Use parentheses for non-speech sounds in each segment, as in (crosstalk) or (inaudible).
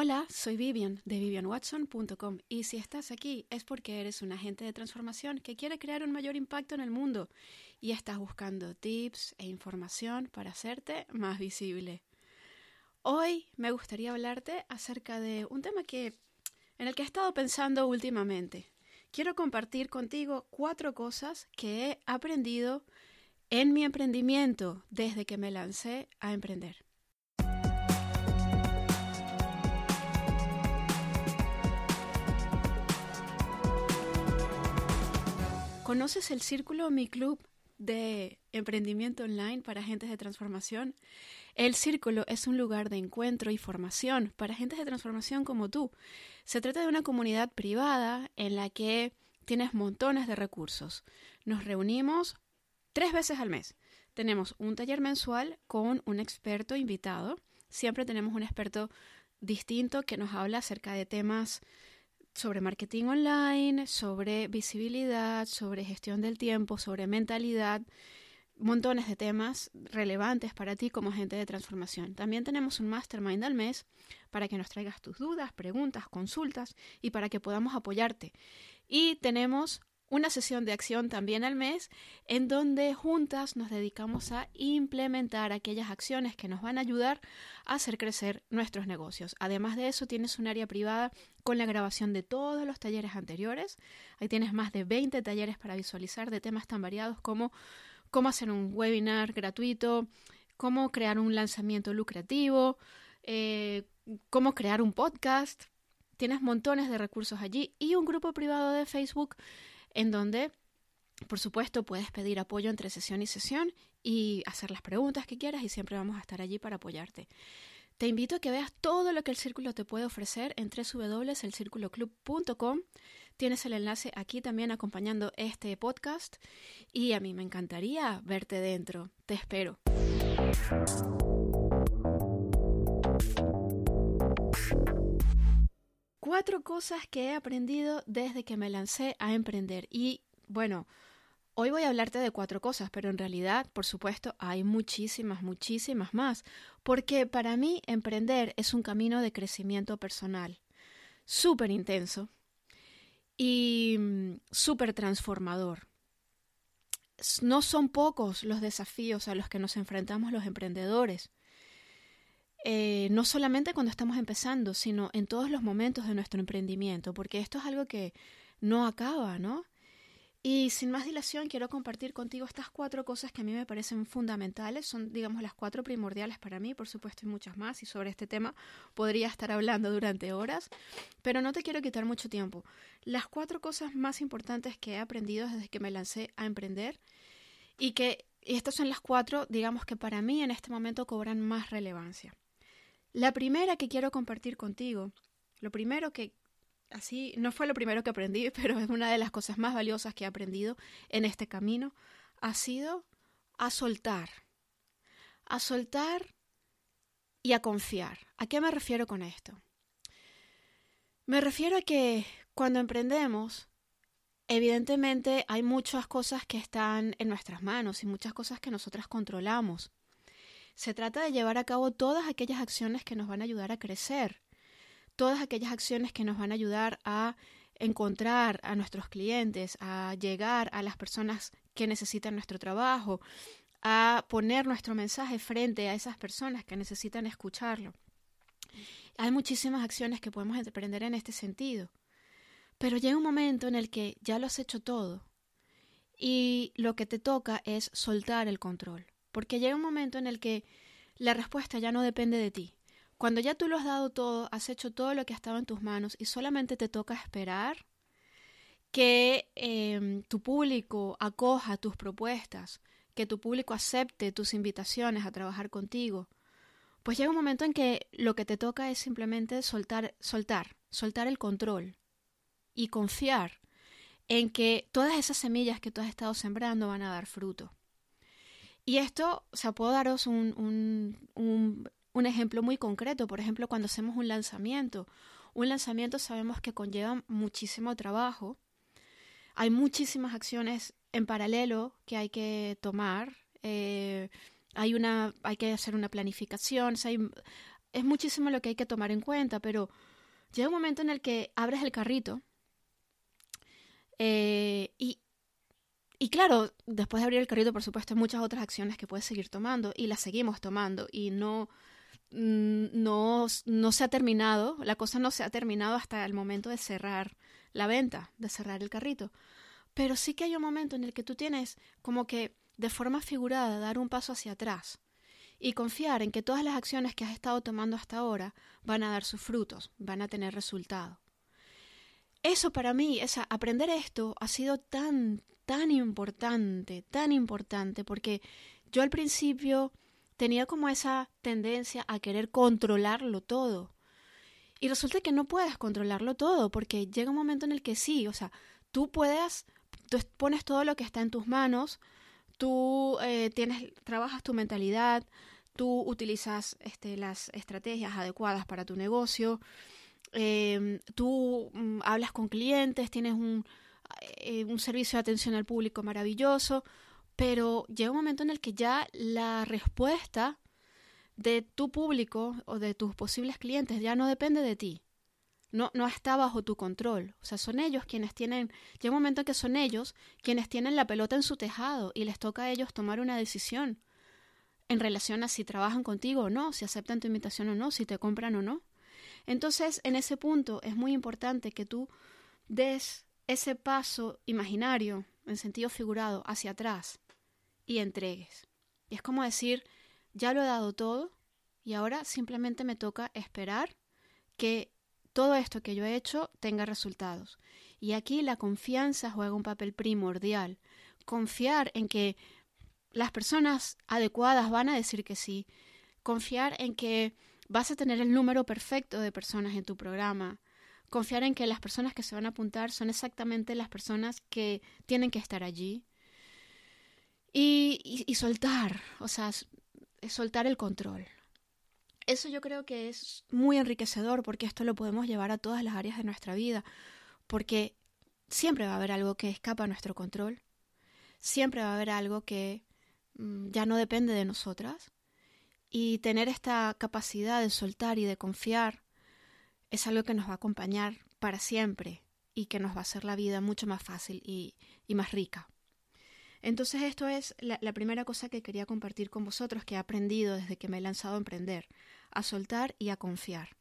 Hola, soy Vivian de vivianwatson.com y si estás aquí es porque eres un agente de transformación que quiere crear un mayor impacto en el mundo y estás buscando tips e información para hacerte más visible. Hoy me gustaría hablarte acerca de un tema que en el que he estado pensando últimamente. Quiero compartir contigo cuatro cosas que he aprendido en mi emprendimiento desde que me lancé a emprender. ¿Conoces el Círculo Mi Club de emprendimiento online para agentes de transformación? El Círculo es un lugar de encuentro y formación para agentes de transformación como tú. Se trata de una comunidad privada en la que tienes montones de recursos. Nos reunimos tres veces al mes. Tenemos un taller mensual con un experto invitado. Siempre tenemos un experto distinto que nos habla acerca de temas sobre marketing online, sobre visibilidad, sobre gestión del tiempo, sobre mentalidad, montones de temas relevantes para ti como agente de transformación. También tenemos un mastermind al mes para que nos traigas tus dudas, preguntas, consultas y para que podamos apoyarte. Y tenemos una sesión de acción también al mes en donde juntas nos dedicamos a implementar aquellas acciones que nos van a ayudar a hacer crecer nuestros negocios. Además de eso, tienes un área privada con la grabación de todos los talleres anteriores. Ahí tienes más de 20 talleres para visualizar de temas tan variados como cómo hacer un webinar gratuito, cómo crear un lanzamiento lucrativo, eh, cómo crear un podcast. Tienes montones de recursos allí y un grupo privado de Facebook en donde, por supuesto, puedes pedir apoyo entre sesión y sesión y hacer las preguntas que quieras y siempre vamos a estar allí para apoyarte. Te invito a que veas todo lo que el círculo te puede ofrecer en www.elcirculoclub.com. Tienes el enlace aquí también acompañando este podcast y a mí me encantaría verte dentro. Te espero. Cuatro cosas que he aprendido desde que me lancé a emprender. Y bueno, hoy voy a hablarte de cuatro cosas, pero en realidad, por supuesto, hay muchísimas, muchísimas más. Porque para mí emprender es un camino de crecimiento personal súper intenso y mm, súper transformador. No son pocos los desafíos a los que nos enfrentamos los emprendedores. Eh, no solamente cuando estamos empezando, sino en todos los momentos de nuestro emprendimiento, porque esto es algo que no acaba, ¿no? Y sin más dilación, quiero compartir contigo estas cuatro cosas que a mí me parecen fundamentales, son, digamos, las cuatro primordiales para mí, por supuesto, y muchas más, y sobre este tema podría estar hablando durante horas, pero no te quiero quitar mucho tiempo. Las cuatro cosas más importantes que he aprendido desde que me lancé a emprender y que y estas son las cuatro, digamos, que para mí en este momento cobran más relevancia. La primera que quiero compartir contigo, lo primero que, así, no fue lo primero que aprendí, (laughs) pero es una de las cosas más valiosas que he aprendido en este camino, ha sido a soltar. A soltar y a confiar. ¿A qué me refiero con esto? Me refiero a que cuando emprendemos, evidentemente hay muchas cosas que están en nuestras manos y muchas cosas que nosotras controlamos. Se trata de llevar a cabo todas aquellas acciones que nos van a ayudar a crecer, todas aquellas acciones que nos van a ayudar a encontrar a nuestros clientes, a llegar a las personas que necesitan nuestro trabajo, a poner nuestro mensaje frente a esas personas que necesitan escucharlo. Hay muchísimas acciones que podemos emprender en este sentido, pero llega un momento en el que ya lo has hecho todo y lo que te toca es soltar el control porque llega un momento en el que la respuesta ya no depende de ti. Cuando ya tú lo has dado todo, has hecho todo lo que ha estado en tus manos y solamente te toca esperar que em, tu público acoja tus propuestas, que tu público acepte tus invitaciones a trabajar contigo, pues llega un momento en que lo que te toca es simplemente soltar, soltar, soltar el control y confiar en que todas esas semillas que tú has estado sembrando van a dar fruto. Y esto, o sea, puedo daros un, un, ejemplo muy concreto. Por ejemplo, cuando hacemos un lanzamiento. Un lanzamiento sabemos que conlleva muchísimo trabajo. Hay muchísimas acciones en paralelo que hay que tomar. Eh, hay, una, hay que hacer una planificación. es muchísimo lo que hay que tomar en cuenta, pero llega un momento en el que abres el carrito eh, y, y claro, después de abrir el carrito, por supuesto, hay muchas otras acciones que puedes seguir tomando y las seguimos tomando y no, no, no se ha terminado, la cosa no se ha terminado hasta el momento de cerrar la venta, de cerrar el carrito. Pero sí que hay un momento en el que tú tienes como que de forma figurada dar un paso hacia atrás y confiar en que todas las acciones que has estado tomando hasta ahora van a dar sus frutos, van a tener resultado. Eso para mí, esa, aprender esto ha sido tan, tan importante, tan importante, porque yo al principio tenía como esa tendencia a querer controlarlo todo. Y resulta que no puedes controlarlo todo, porque llega un momento en el que sí, o sea, tú puedes, tú pones todo lo que está en tus manos, tú eh, tienes, trabajas tu mentalidad, tú utilizas este, las estrategias adecuadas para tu negocio, em, tú mm, hablas con clientes, tienes un, eh, un servicio de atención al público maravilloso, pero llega un momento en el que ya la respuesta de tu público o de tus posibles clientes ya no depende de ti. No, no está bajo tu control. O sea, son ellos quienes tienen, llega un momento en que son ellos quienes tienen la pelota en su tejado y les toca a ellos tomar una decisión en relación a si trabajan contigo o no, si aceptan tu invitación o no, si te compran o no. Entonces, en ese punto es muy importante que tú des ese paso imaginario, en sentido figurado, hacia atrás y entregues. Y es como decir, ya lo he dado todo y ahora simplemente me toca esperar que todo esto que yo he hecho tenga resultados. Y aquí la confianza juega un papel primordial. Confiar en que las personas adecuadas van a decir que sí. Confiar en que vas a tener el número perfecto de personas en tu programa confiar en que las personas que se van a apuntar son exactamente las personas que tienen que estar allí. Y, y, soltar, o sea, soltar el control. Eso yo creo que es muy enriquecedor porque esto lo podemos llevar a todas las áreas de nuestra vida, porque siempre va a haber algo que escapa a nuestro control, siempre va a haber algo que mm, ya no depende de nosotras, y tener esta capacidad de soltar y de confiar es algo que nos va a acompañar para siempre y que nos va a hacer la vida mucho más fácil y, más rica. Entonces esto es la, la, primera cosa que quería compartir con vosotros que he aprendido desde que me he lanzado a emprender, a soltar y a confiar.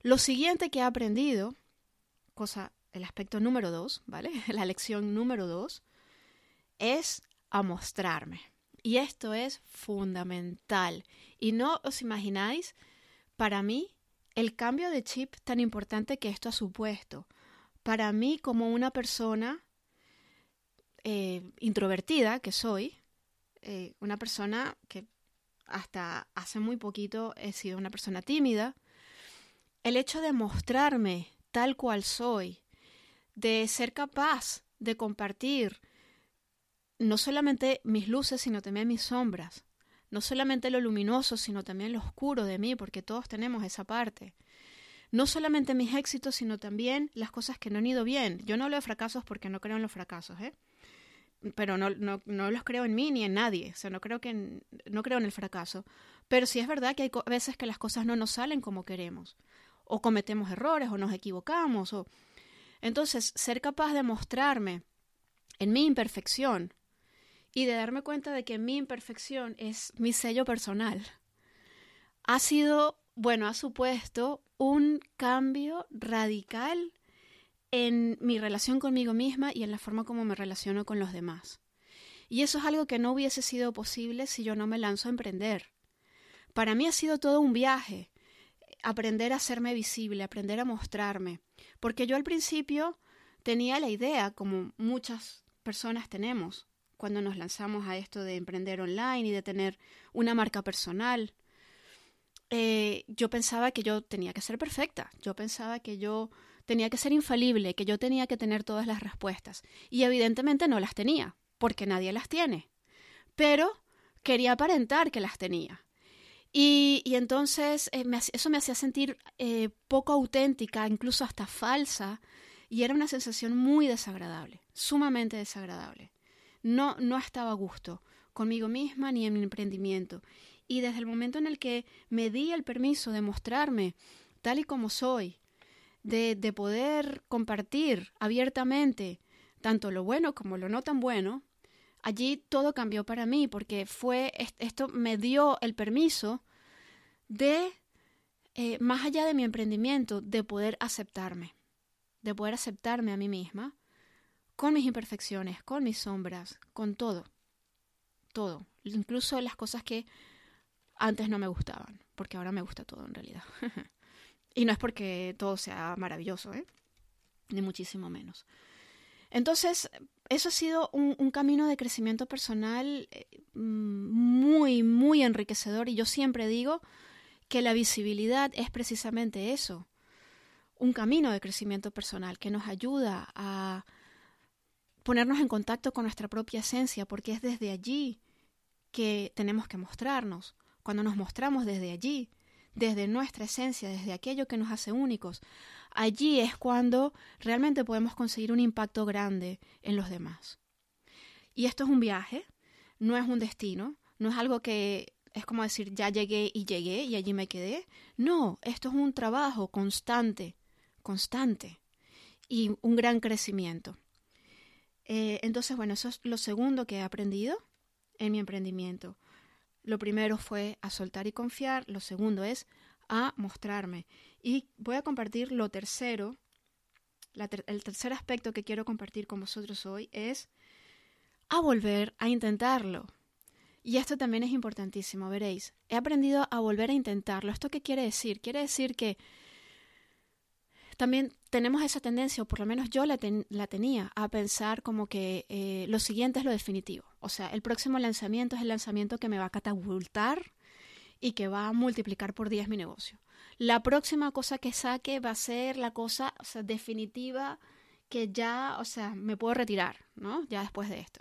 Lo siguiente que he aprendido, cosa, el aspecto número dos, ¿vale? (laughs) La lección número dos, es a mostrarme. Y esto es fundamental. Y no os imagináis, para mí, el cambio de chip tan importante que esto ha supuesto. Para mí, como una persona eh, introvertida que soy, eh, una persona que hasta hace muy poquito he sido una persona tímida, el hecho de mostrarme tal cual soy, de ser capaz de compartir no solamente mis luces, sino también mis sombras, no solamente lo luminoso, sino también lo oscuro de mí, porque todos tenemos esa parte. No solamente mis éxitos, sino también las cosas que no han ido bien. Yo no hablo de fracasos porque no creo en los fracasos, ¿eh? Pero no, no, no los creo en mí ni en nadie. O sea, no creo, que no creo en el fracaso. Pero sí es verdad que hay veces que las cosas no nos salen como queremos. O cometemos errores, o nos equivocamos. O... Entonces, ser capaz de mostrarme en mi imperfección, y de darme cuenta de que mi imperfección es mi sello personal, ha sido, bueno, ha supuesto un cambio radical en mi relación conmigo misma y en la forma como me relaciono con los demás. Y eso es algo que no hubiese sido posible si yo no me lanzo a emprender. Para mí ha sido todo un viaje, aprender a hacerme visible, aprender a mostrarme, porque yo al principio tenía la idea, como muchas personas tenemos, cuando nos lanzamos a esto de emprender online y de tener una marca personal. Eh, yo pensaba que yo tenía que ser perfecta, yo pensaba que yo tenía que ser infalible, que yo tenía que tener todas las respuestas. Y evidentemente no las tenía, porque nadie las tiene. Pero quería aparentar que las tenía. Y, entonces eh, eso me hacía sentir eh, poco auténtica, incluso hasta falsa, y era una sensación muy desagradable, sumamente desagradable no, no estaba a gusto conmigo misma ni en mi emprendimiento. Y desde el momento en el que me di el permiso de mostrarme tal y como soy, de, de poder compartir abiertamente tanto lo bueno como lo no tan bueno, allí todo cambió para mí porque fue esto me dio el permiso de eh, más allá de mi emprendimiento de poder aceptarme de poder aceptarme a mí misma con mis imperfecciones con mis sombras con todo todo. Incluso las cosas que antes no me gustaban porque ahora me gusta todo en realidad. (laughs) Y no es porque todo sea maravilloso ¿eh? ni muchísimo menos. Entonces, eso ha sido un, camino de crecimiento personal eh, muy, muy enriquecedor. Y yo siempre digo que la visibilidad es precisamente eso, un camino de crecimiento personal que nos ayuda a ponernos en contacto con nuestra propia esencia, porque es desde allí que tenemos que mostrarnos. Cuando nos mostramos desde allí, desde nuestra esencia, desde aquello que nos hace únicos, allí es cuando realmente podemos conseguir un impacto grande en los demás. Y esto es un viaje, no es un destino, no es algo que es como decir ya llegué y llegué y allí me quedé. No, esto es un trabajo constante, constante y un gran crecimiento. Eh, entonces, bueno, eso es lo segundo que he aprendido en mi emprendimiento. Lo primero fue a soltar y confiar, lo segundo es a mostrarme. Y voy a compartir lo tercero, el tercer aspecto que quiero compartir con vosotros hoy es a volver a intentarlo. Y esto también es importantísimo, veréis. He aprendido a volver a intentarlo. ¿Esto qué quiere decir? Quiere decir que también tenemos esa tendencia, o por lo menos yo la, tenía, a pensar como que eh, lo siguiente es lo definitivo. O sea, el próximo lanzamiento es el lanzamiento que me va a catapultar y que va a multiplicar por 10 mi negocio. La próxima cosa que saque va a ser la cosa definitiva que ya, o sea, me puedo retirar, ¿no? Ya después de esto.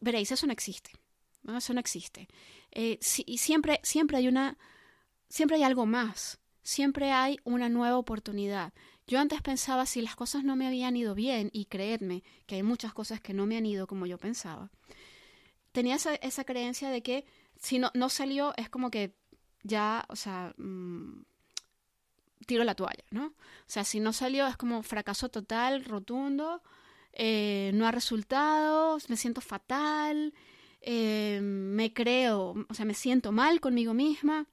Veréis, eso no existe. Eso no existe. Eh, y siempre, siempre hay una, siempre hay algo más. Siempre hay una nueva oportunidad. Yo antes pensaba si las cosas no me habían ido bien, y creedme que hay muchas cosas que no me han ido como yo pensaba. Tenía esa, esa creencia de que si no, no salió, es como que ya, o sea, mm, tiro la toalla, ¿no? O sea, si no salió, es como fracaso total, rotundo, eh, no ha resultado, me siento fatal, eh, me creo, o sea, me siento mal conmigo misma.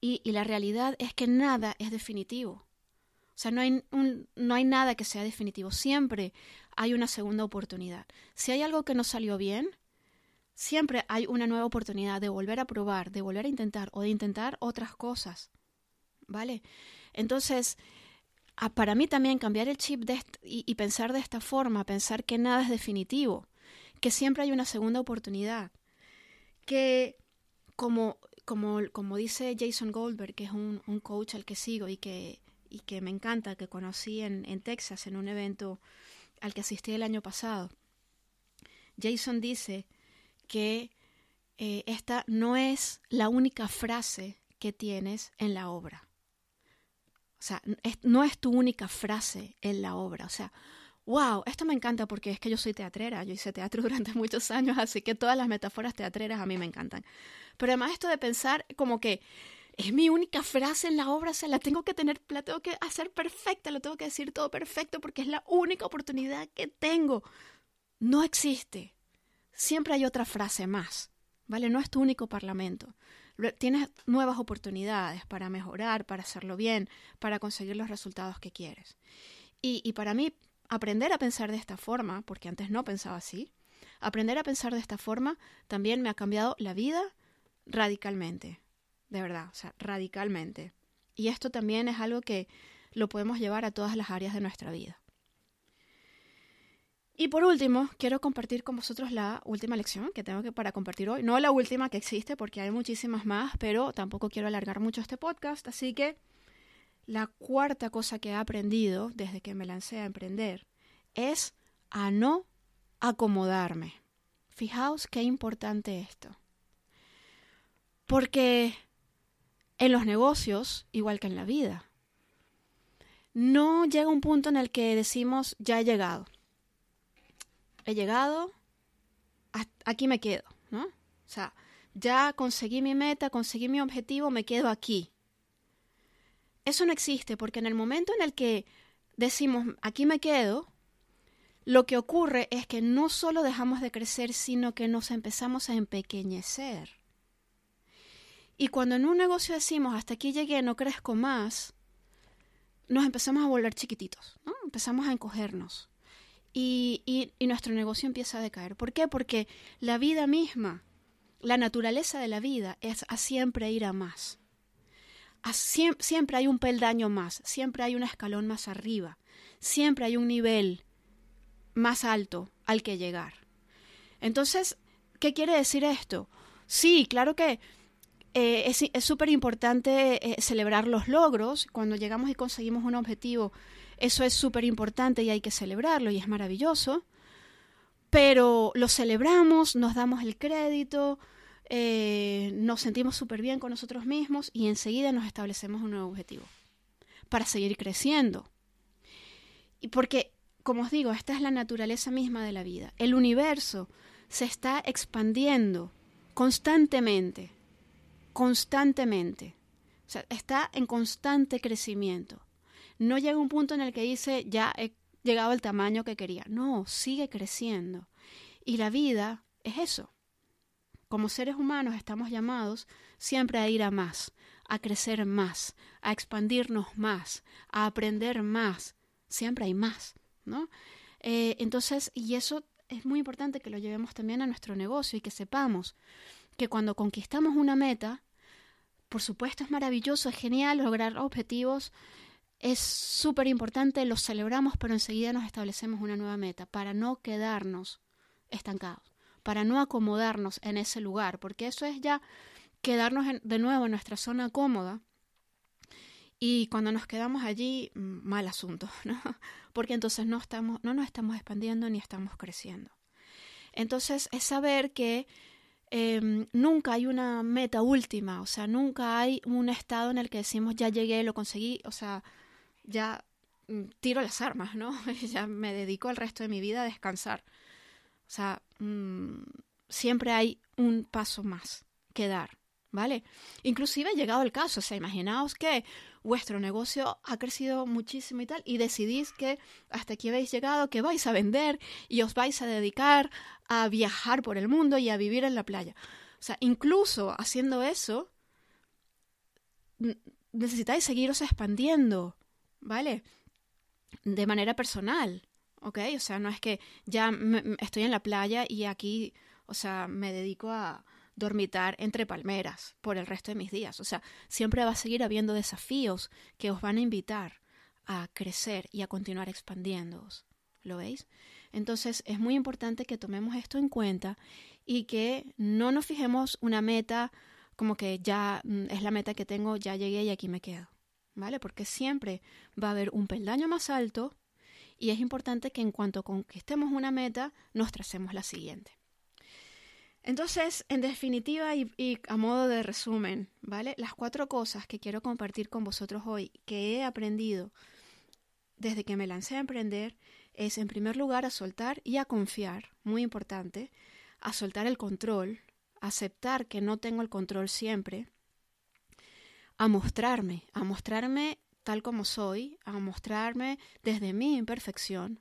Y, la realidad es que nada es definitivo. O sea, no hay, no hay nada que sea definitivo. Siempre hay una segunda oportunidad. Si hay algo que no salió bien, siempre hay una nueva oportunidad de volver a probar, de volver a intentar o de intentar otras cosas. ¿Vale? Entonces, para mí también cambiar el chip de y, pensar de esta forma, pensar que nada es definitivo, que siempre hay una segunda oportunidad, que como, como, como dice Jason Goldberg, que es un, un, coach al que sigo y que, y que me encanta, que conocí en, en Texas en un evento al que asistí el año pasado, Jason dice que eh, esta no es la única frase que tienes en la obra. O sea, no es tu única frase en la obra. O sea, wow, esto me encanta porque es que yo soy teatrera, yo hice teatro (laughs) durante muchos años, así que todas las metáforas teatreras a mí me encantan. Pero además esto de pensar como que es mi única frase en la obra, o la tengo que tener, la tengo que hacer perfecta, lo tengo que decir todo perfecto porque es la única oportunidad que tengo. No existe siempre hay otra frase más, ¿vale? No es tu único parlamento. Tienes nuevas oportunidades para mejorar, para hacerlo bien, para conseguir los resultados que quieres. Y, y para mí, aprender a pensar de esta forma, porque antes no pensaba así, aprender a pensar de esta forma también me ha cambiado la vida radicalmente, de verdad, o sea, radicalmente. Y esto también es algo que lo podemos llevar a todas las áreas de nuestra vida. Y por último, quiero compartir con vosotros la última lección que tengo que para compartir hoy. No la última que existe, porque hay muchísimas más, pero tampoco quiero alargar mucho este podcast. Así que la cuarta cosa que he aprendido desde que me lancé a emprender es a no acomodarme. Fijaos qué importante esto. Porque en los negocios, igual que en la vida, no llega un punto en el que decimos ya he llegado he llegado, aquí me quedo, ¿no? O sea, ya conseguí mi meta, conseguí mi objetivo, me quedo aquí. Eso no existe porque en el momento en el que decimos aquí me quedo, lo que ocurre es que no solo dejamos de crecer, sino que nos empezamos a empequeñecer. Y cuando en un negocio decimos hasta aquí llegué, no crezco más, nos empezamos a volver chiquititos, ¿no? empezamos a encogernos. Y, y, nuestro negocio empieza a decaer. ¿Por qué? Porque la vida misma, la naturaleza de la vida es a siempre ir a más. Siempre hay un peldaño más, siempre hay un escalón más arriba, siempre hay un nivel más alto al que llegar. Entonces, ¿qué quiere decir esto? Sí, claro que eh, es súper importante eh, celebrar los logros. Cuando llegamos y conseguimos un objetivo, eso es súper importante y hay que celebrarlo y es maravilloso. Pero lo celebramos, nos damos el crédito, eh, nos sentimos súper bien con nosotros mismos y enseguida nos establecemos un nuevo objetivo para seguir creciendo. Y porque, como os digo, esta es la naturaleza misma de la vida. El universo se está expandiendo constantemente constantemente. Está en constante crecimiento. No llega un punto en el que dice, ya he llegado al tamaño que quería. No, sigue creciendo. Y la vida es eso. Como seres humanos estamos llamados siempre a ir a más, a crecer más, a expandirnos más, a aprender más. Siempre hay más, ¿no? Eh, entonces, y eso es muy importante que lo llevemos también a nuestro negocio y que sepamos que cuando conquistamos una meta, por supuesto es maravilloso, es genial lograr objetivos, es súper importante, los celebramos, pero enseguida nos establecemos una nueva meta para no quedarnos estancados, para no acomodarnos en ese lugar, porque eso es ya quedarnos de nuevo en nuestra zona cómoda. Y cuando nos quedamos allí, mm, mal asunto, (laughs) ¿no? Porque entonces no, estamos, no nos estamos expandiendo ni estamos creciendo. Entonces es saber que Em, nunca hay una meta última, o sea, nunca hay un estado en el que decimos ya llegué, lo conseguí, o sea, ya mm, tiro las armas, ¿no? (laughs) ya me dedico el resto de mi vida a descansar. O sea, mm, siempre hay un paso más que dar, ¿vale? Inclusive llegado el caso, o sea, imaginaos que vuestro negocio ha crecido muchísimo y tal, y decidís que hasta aquí habéis llegado, que vais a vender y os vais a dedicar a viajar por el mundo y a vivir en la playa. O sea, incluso haciendo eso, necesitáis seguiros expandiendo, ¿vale? De manera personal, ¿ok? O sea, no es que ya estoy en la playa y aquí, o sea, me dedico a, dormitar entre palmeras por el resto de mis días. O sea, siempre va a seguir habiendo desafíos que os van a invitar a crecer y a continuar expandiéndoos. ¿Lo veis? Entonces es muy importante que tomemos esto en cuenta y que no nos fijemos una meta como que ya mm, es la meta que tengo, ya llegué y aquí me quedo. ¿Vale? Porque siempre va a haber un peldaño más alto y es importante que en cuanto conquistemos una meta, nos tracemos la siguiente. Entonces, en definitiva y, a modo de resumen, ¿vale? Las cuatro cosas que quiero compartir con vosotros hoy que he aprendido desde que me lancé a emprender es, en primer lugar, a soltar y a confiar, muy importante, a soltar el control, aceptar que no tengo el control siempre, a mostrarme, a mostrarme tal como soy, a mostrarme desde mi imperfección,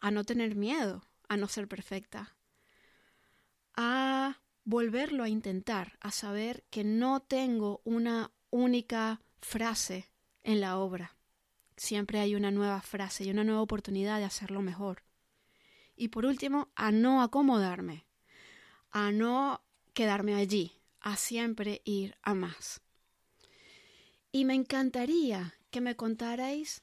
a no tener miedo, a no ser perfecta, a volverlo a intentar, a saber que no tengo una única frase en la obra. Siempre hay una nueva frase y una nueva oportunidad de hacerlo mejor. Y por último, a no acomodarme, a no quedarme allí, a siempre ir a más. Y me encantaría que me contarais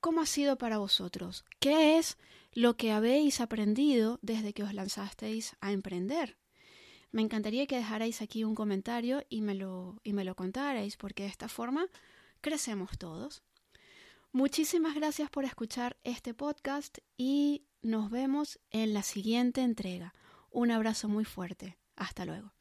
cómo ha sido para vosotros, qué es lo que habéis aprendido desde que os lanzasteis a emprender. Me encantaría que dejarais aquí un comentario y me lo, y me lo contarais, porque de esta forma crecemos todos. Muchísimas gracias por escuchar este podcast y nos vemos en la siguiente entrega. Un abrazo muy fuerte. Hasta luego.